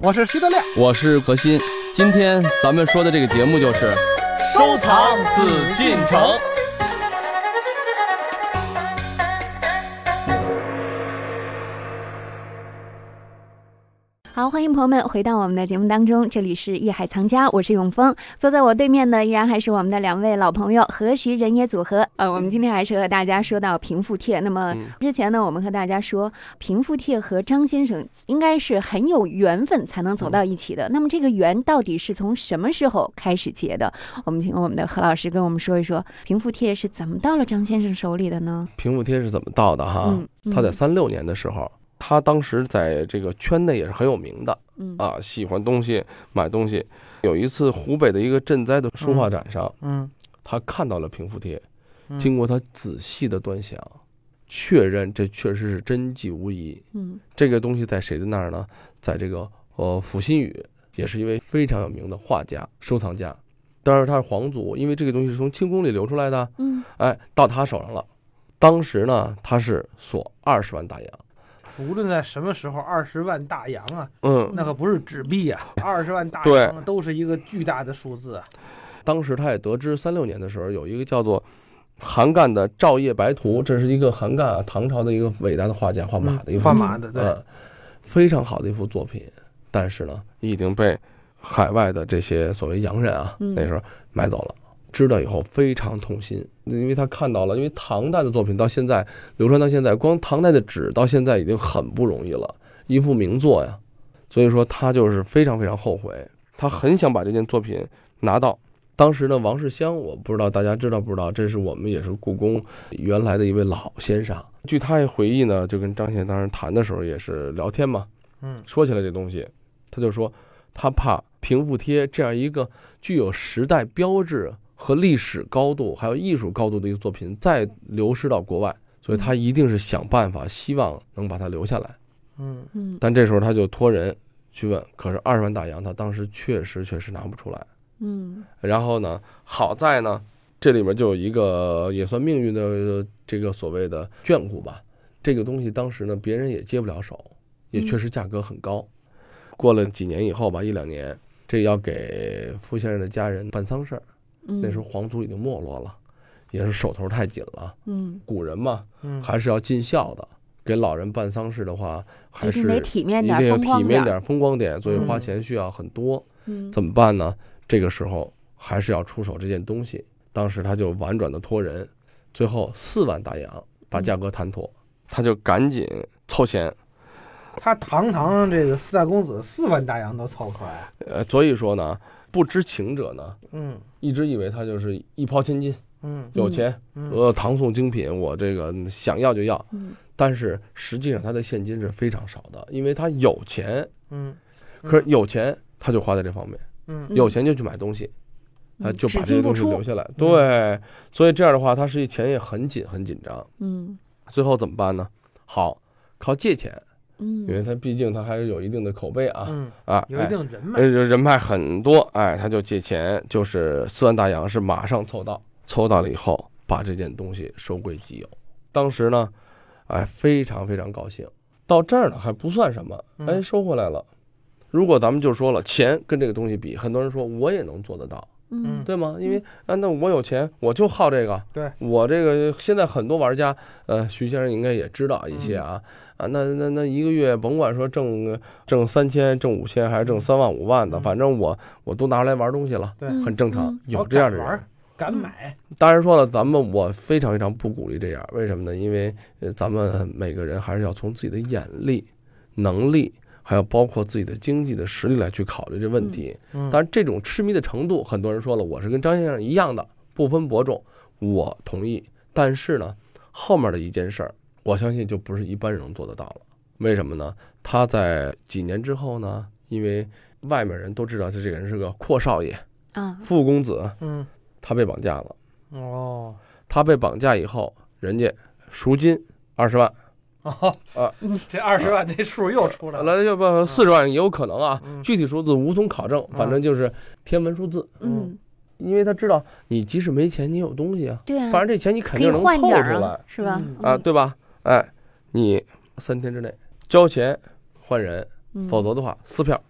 我是徐德亮，我是何鑫。今天咱们说的这个节目就是收藏紫禁城。好，欢迎朋友们回到我们的节目当中，这里是艺海藏家，我是永峰，坐在我对面的依然还是我们的两位老朋友何徐人也组合。呃，我们今天还是和大家说到平复帖。那么之前呢，我们和大家说平复帖和张先生应该是很有缘分才能走到一起的。那么这个缘到底是从什么时候开始结的？我们请我们的何老师跟我们说一说平复帖是怎么到了张先生手里的呢？平复帖是怎么到的哈？嗯嗯他在三六年的时候。他当时在这个圈内也是很有名的，嗯啊，喜欢东西，买东西。有一次湖北的一个赈灾的书画展上，嗯，他看到了平复帖，嗯经过他仔细的端详，确认这确实是真迹无疑。嗯这个东西在谁的那儿呢？在这个呃阜新宇，也是一位非常有名的画家、收藏家。当然他是皇族，因为这个东西是从清宫里流出来的，嗯哎，到他手上了。当时呢，他是索二十万大洋。无论在什么时候，二十万大洋啊，嗯，那可不是纸币啊、二十万大洋都是一个巨大的数字啊。当时他也得知三六年的时候有一个叫做韩干的《照夜白图》，这是一个韩干啊，唐朝的一个伟大的画家，画马的一幅画马的，对，呃，非常好的一幅作品，但是呢，已经被海外的这些所谓洋人啊，嗯。那时候买走了。知道以后非常痛心，因为他看到了，因为唐代的作品到现在流传到现在，光唐代的纸到现在已经很不容易了，一幅名作呀。所以说他就是非常非常后悔，他很想把这件作品拿到。当时呢，王世襄，我不知道大家知道不知道，这是我们也是故宫原来的一位老先生。据他也回忆呢，就跟张宪当时谈的时候也是聊天嘛，嗯，说起来这东西，他就说他怕平复贴这样一个具有时代标志和历史高度，还有艺术高度的一个作品再流失到国外，所以他一定是想办法，希望能把它留下来。嗯，嗯但这时候他就托人去问，可是二十万大洋他当时确实确实拿不出来。嗯然后呢，好在呢，这里面就有一个也算命运的这个所谓的眷顾吧。这个东西当时呢，别人也接不了手，也确实价格很高。过了几年以后吧，一两年，这要给傅先生的家人办丧事儿。嗯，那时候皇族已经没落了，也是手头太紧了。嗯古人嘛，嗯，还是要尽孝的。给老人办丧事的话，还是一定得体面点儿，定要风光点儿。体面点、风光点，所以花嗯钱需要很多。嗯，怎么办呢？这个时候还是要出手这件东西。当时他就婉转的托人，最后四万大洋把价格谈妥，他就赶紧凑钱。他堂堂这个四大公子，四万大洋都凑出来，呃，所以说呢，不知情者呢，嗯。一直以为他就是一抛千金，嗯。有钱，嗯。呃，唐宋精品，我这个想要就要。嗯。但是实际上他的现金是非常少的，因为他有钱，嗯。可是有钱他就花在这方面，嗯。有钱就去买东西。啊，嗯只就把这些东西留下来。对，所以这样的话，他实际钱也很紧，很紧张。嗯。最后怎么办呢？好，靠借钱，因为嗯他毕竟他还是有一定的口碑啊嗯，啊，有一哎定人脉呃，人脉很多，哎，他就借钱，就是四万大洋是马上凑到，凑到了以后，把这件东西收归己有。当时呢，哎，非常非常高兴。到这儿呢还不算什么，哎，嗯收回来了。如果咱们就说了，钱跟这个东西比，很多人说我也能做得到，嗯对吗？因为啊，那我有钱，我就好这个。对，我这个现在很多玩家，呃，徐先生应该也知道一些啊。啊，那那那一个月甭管说挣挣三千、挣五千还是挣三万五万的，嗯反正我我都拿出来玩东西了，对，嗯很正常嗯。有这样的人敢玩，敢买，当然说了，咱们我非常非常不鼓励这样，为什么呢？因为呃，咱们每个人还是要从自己的眼力、能力，还有包括自己的经济的实力来去考虑这问题。嗯当然，这种痴迷的程度，很多人说了，我是跟张先生一样的，不分伯仲，我同意。但是呢，后面的一件事儿，我相信就不是一般人能做得到了。为什么呢？他在几年之后呢，因为外面人都知道他这个人是个阔少爷、啊富公子，嗯他被绑架了。哦他被绑架以后，人家赎金二十万，哦 啊，这二十万这数又出来了，来要不四十万也有可能啊，嗯。具体数字无从考证，反正就是天文数字。嗯，因为他知道你即使没钱，你有东西啊，对啊，反正这钱你肯定能凑出来，是吧？嗯。啊，对吧？哎，你三天之内交钱换人，嗯。否则的话撕票。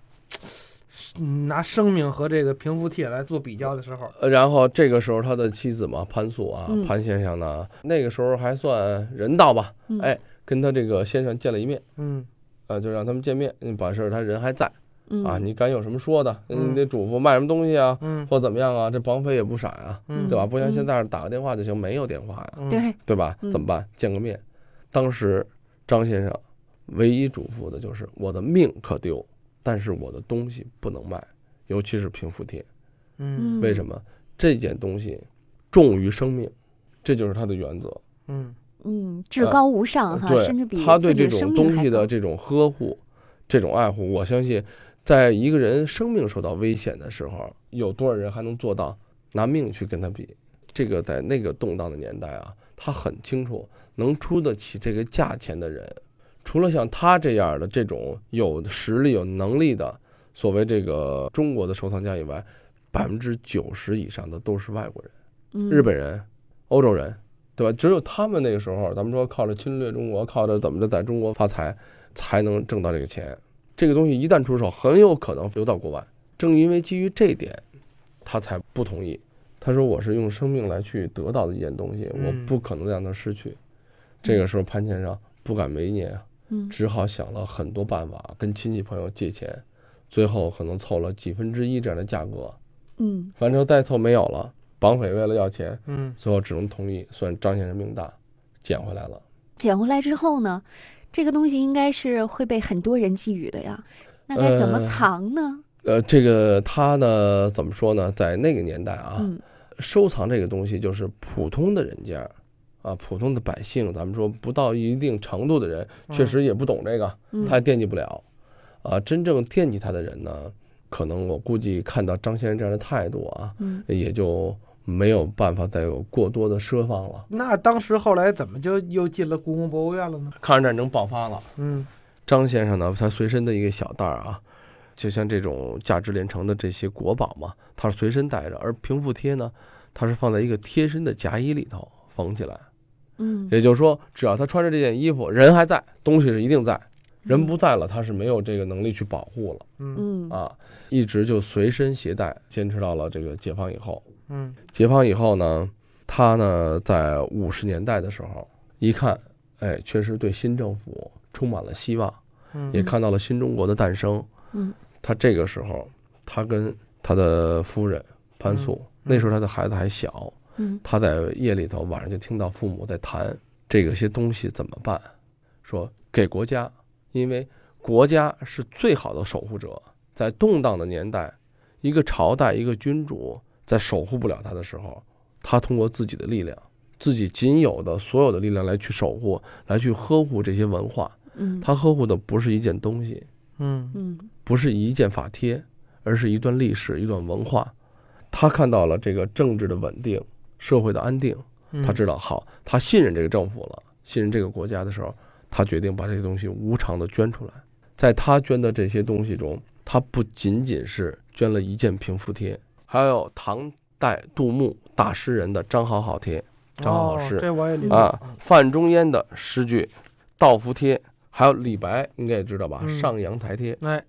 嗯拿生命和这个平复帖来做比较的时候，呃然后这个时候他的妻子嘛，潘素啊，嗯。潘先生呢，那个时候还算人道吧，嗯。哎，跟他这个先生见了一面，嗯啊，就让他们见面，嗯把事儿他人还在嗯啊，你敢有什么说的？嗯你得嘱咐卖什么东西啊，嗯或怎么样啊？这绑匪也不傻啊，嗯，对吧？不像嗯现在打个电话就行，没有电话呀，嗯？对，对吧？嗯怎么办？见个面。当时张先生唯一嘱咐的就是我的命可丢，但是我的东西不能卖，尤其是平复贴。嗯为什么？这件东西重于生命，这就是他的原则。嗯嗯，至高无上哈，甚至比他对这种东西的这种呵护、这种爱护，我相信，在一个人生命受到危险的时候，有多少人还能做到拿命去跟他比？这个在那个动荡的年代啊，他很清楚，能出得起这个价钱的人，除了像他这样的这种有实力、有能力的所谓这个中国的收藏家以外，百分之九十以上的都是外国人。嗯日本人、欧洲人，对吧？只有他们那个时候，咱们说靠着侵略中国，靠着怎么着在中国发财，才能挣到这个钱。这个东西一旦出手，很有可能流到国外。正因为基于这点，他才不同意。他说：“我是用生命来去得到的一件东西，嗯我不可能让它失去。”这个时候，潘先生不敢违逆啊，嗯只好想了很多办法，跟亲戚朋友借钱，最后可能凑了几分之一这样的价格，嗯反正再凑没有了。绑匪为了要钱，嗯最后只能同意，算张先生命大，捡回来了。捡回来之后呢，这个东西应该是会被很多人觊觎的呀，那该怎么呃藏呢？呃，这个他呢，怎么说呢？在那个年代啊，嗯收藏这个东西就是普通的人家，啊，普通的百姓，咱们说不到一定程度的人，确实也不懂这个，嗯他也惦记不了。啊，真正惦记他的人呢，可能我估计看到张先生这样的态度啊，嗯也就没有办法再有过多的奢望了。那当时后来怎么就又进了故宫博物院了呢？抗日战争爆发了。嗯张先生呢，他随身的一个小袋儿啊，就像这种价值连城的这些国宝嘛，他是随身带着；而平复贴呢，它是放在一个贴身的夹衣里头缝起来。嗯也就是说，只要他穿着这件衣服，人还在，东西是一定在；人不在了，他是没有这个能力去保护了嗯嗯啊。一直就随身携带，坚持到了这个解放以后。嗯解放以后呢，他呢在五十年代的时候一看，哎，确实对新政府充满了希望。嗯也看到了新中国的诞生。嗯，他这个时候，他跟他的夫人潘素，嗯那时候他的孩子还小，嗯他在夜里头晚上就听到父母在谈这个些东西怎么办，说给国家，因为国家是最好的守护者。在动荡的年代，一个朝代一个君主在守护不了他的时候，他通过自己的力量，自己仅有的所有的力量来去守护，来去呵护这些文化。嗯他呵护的不是一件东西，嗯嗯不是一件法帖，而是一段历史、一段文化。他看到了这个政治的稳定、社会的安定，嗯，他知道好，他信任这个政府了，信任这个国家的时候，他决定把这些东西无偿的捐出来。在他捐的这些东西中，他不仅仅是捐了一件平复帖，还有唐代杜牧大诗人的张好好帖，张好好诗这我也理解啊，范仲淹的诗句、道服帖，还有李白应该也知道吧，嗯上阳台帖。哎，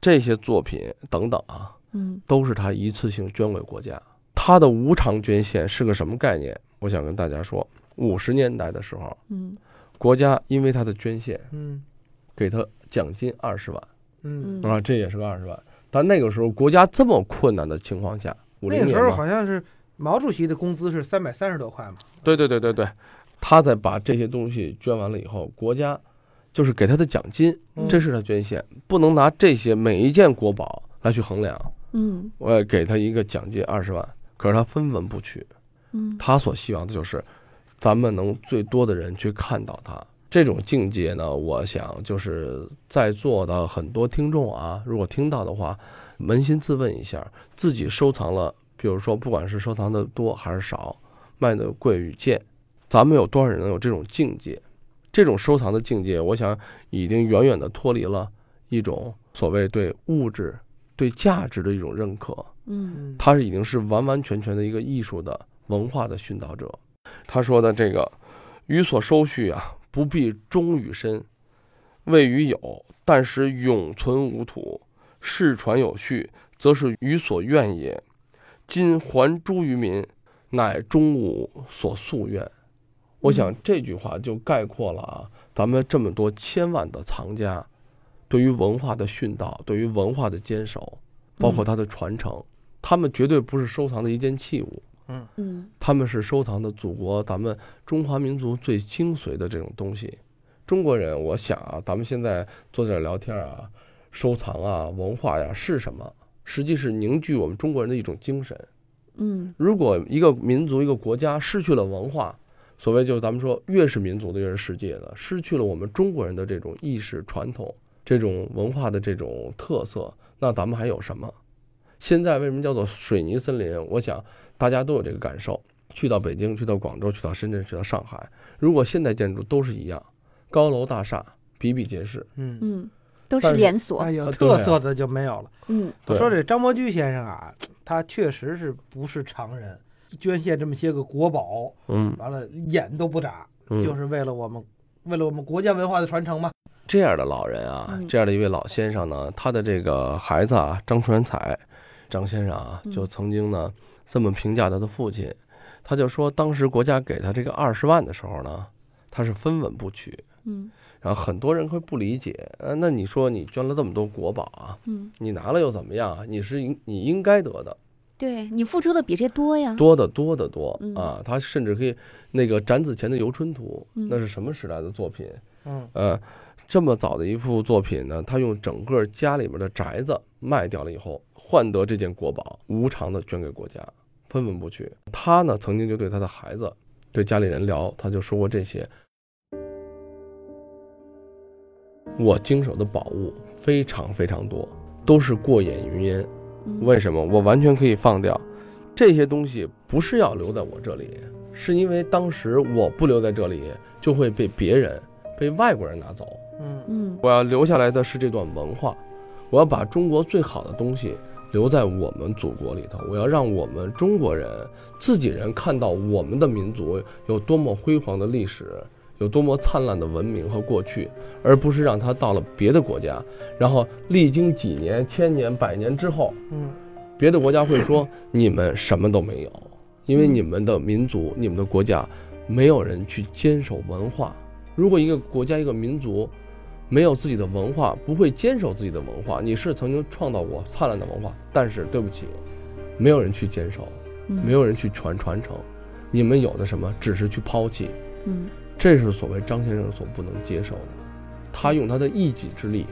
这些作品等等啊，嗯都是他一次性捐给国家。他的无偿捐献是个什么概念？我想跟大家说，五十年代的时候，嗯国家因为他的捐献，嗯给他奖金二十万啊，这也是个二十万。但那个时候国家这么困难的情况下，五那个时候好像是毛主席的工资是三百三十多块嘛。对对对对对，他在把这些东西捐完了以后，国家就是给他的奖金，嗯这是他捐献，不能拿这些每一件国宝来去衡量。嗯我也给他一个奖金二十万，可是他分文不取。嗯他所希望的就是，咱们能最多的人去看到它。这种境界呢，我想就是在座的很多听众啊，如果听到的话，扪心自问一下，自己收藏了，比如说不管是收藏的多还是少，卖的贵与贱，咱们有多少人能有这种境界？这种收藏的境界，我想已经远远的脱离了一种所谓对物质、对价值的一种认可。嗯它是已经是完完全全的一个艺术的文化的熏陶者。他说的这个，予所收蓄啊，不必忠于身，谓于有，但使永存无土；世传有序，则是予所愿也。今还诸于民，乃中吾所夙愿。我想这句话就概括了啊，咱们这么多千万的藏家，对于文化的殉道，对于文化的坚守，包括它的传承，他们绝对不是收藏的一件器物，嗯他们是收藏的祖国咱们中华民族最精髓的这种东西。中国人，我想啊，咱们现在坐在这儿聊天啊，收藏啊，文化呀是什么？实际是凝聚我们中国人的一种精神。嗯如果一个民族、一个国家失去了文化，所谓就是咱们说越是民族的越是世界的，失去了我们中国人的这种意识传统、这种文化的这种特色，那咱们还有什么？现在为什么叫做水泥森林？我想大家都有这个感受。去到北京，去到广州，去到深圳，去到上海，如果现代建筑都是一样，高楼大厦比比皆是。嗯，嗯，都是连锁哎，有特色的就没有了。嗯对说这张伯驹先生啊，他确实是不是常人，捐献这么些个国宝，嗯完了眼都不眨，嗯，就是为了我们，为了我们国家文化的传承嘛。这样的老人啊嗯，这样的一位老先生呢，他的这个孩子啊，张传彩，张先生啊，嗯就曾经呢这么评价他的父亲，他就说，当时国家给他这个二十万的时候呢，他是分文不取，嗯然后很多人会不理解，呃，那你说你捐了这么多国宝啊，嗯，你拿了又怎么样啊？你是应你应该得的，对你付出的比这多呀。多得多得多嗯啊！他甚至可以那个展子虔的《游春图》，嗯那是什么时代的作品？嗯，呃，这么早的一幅作品呢，他用整个家里面的宅子卖掉了以后，换得这件国宝，无偿的捐给国家，分文不取。他呢，曾经就对他的孩子，对家里人聊，他就说过这些：我经手的宝物非常非常多，都是过眼云烟。嗯为什么？我完全可以放掉这些东西，不是要留在我这里，是因为当时我不留在这里，就会被别人、被外国人拿走。嗯嗯我要留下来的是这段文化，我要把中国最好的东西留在我们祖国里头。我要让我们中国人自己人看到我们的民族有多么辉煌的历史，有多么灿烂的文明和过去，而不是让他到了别的国家，然后历经几年、千年、百年之后，嗯别的国家会说你们什么都没有，因为你们的民族、你们的国家没有人去坚守文化。如果一个国家、一个民族没有自己的文化，不会坚守自己的文化，你是曾经创造过灿烂的文化，但是对不起，没有人去坚守，嗯没有人去传传承，你们有的什么，只是去抛弃，嗯这是所谓张先生所不能接受的。他用他的一己之力，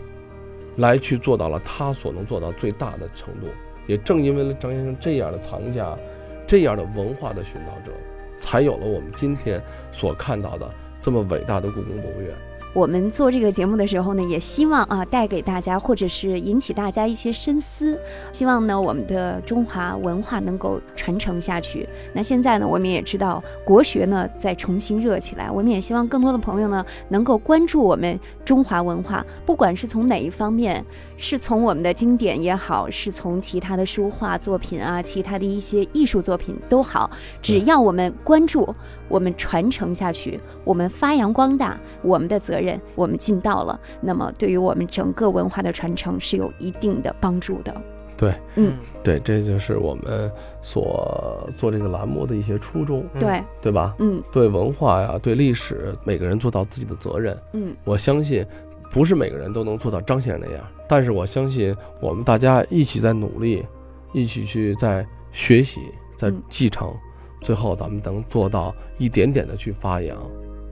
来去做到了他所能做到最大的程度。也正因为了张先生这样的藏家，这样的文化的寻道者，才有了我们今天所看到的这么伟大的故宫博物院。我们做这个节目的时候呢，也希望啊带给大家，或者是引起大家一些深思，希望呢我们的中华文化能够传承下去。那现在呢，我们也知道国学呢在重新热起来，我们也希望更多的朋友呢能够关注我们中华文化，不管是从哪一方面，是从我们的经典也好，是从其他的书画作品啊，其他的一些艺术作品都好，只要我们关注，我们传承下去，我们发扬光大，我们的责任我们尽到了，那么对于我们整个文化的传承是有一定的帮助的。对，嗯，对，这就是我们所做这个栏目的一些初衷，嗯对，对吧？嗯对文化呀，对历史，每个人做到自己的责任。嗯我相信，不是每个人都能做到张先生那样，但是我相信我们大家一起在努力，一起去在学习，在嗯继承，最后咱们能做到一点点的去发扬。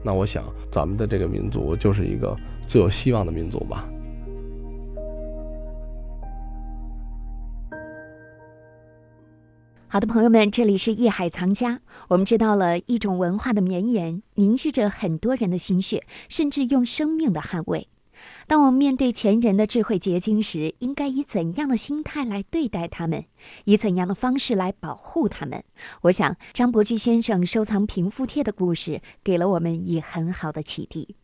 那我想，咱们的这个民族就是一个最有希望的民族吧。好的，朋友们，这里是艺海藏家。我们知道了一种文化的绵延，凝聚着很多人的心血，甚至用生命的捍卫。当我们面对前人的智慧结晶时，应该以怎样的心态来对待他们？以怎样的方式来保护他们？我想，张伯驹先生收藏平复帖的故事，给了我们以很好的启迪。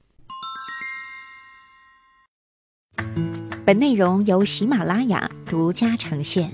本内容由喜马拉雅独家呈现。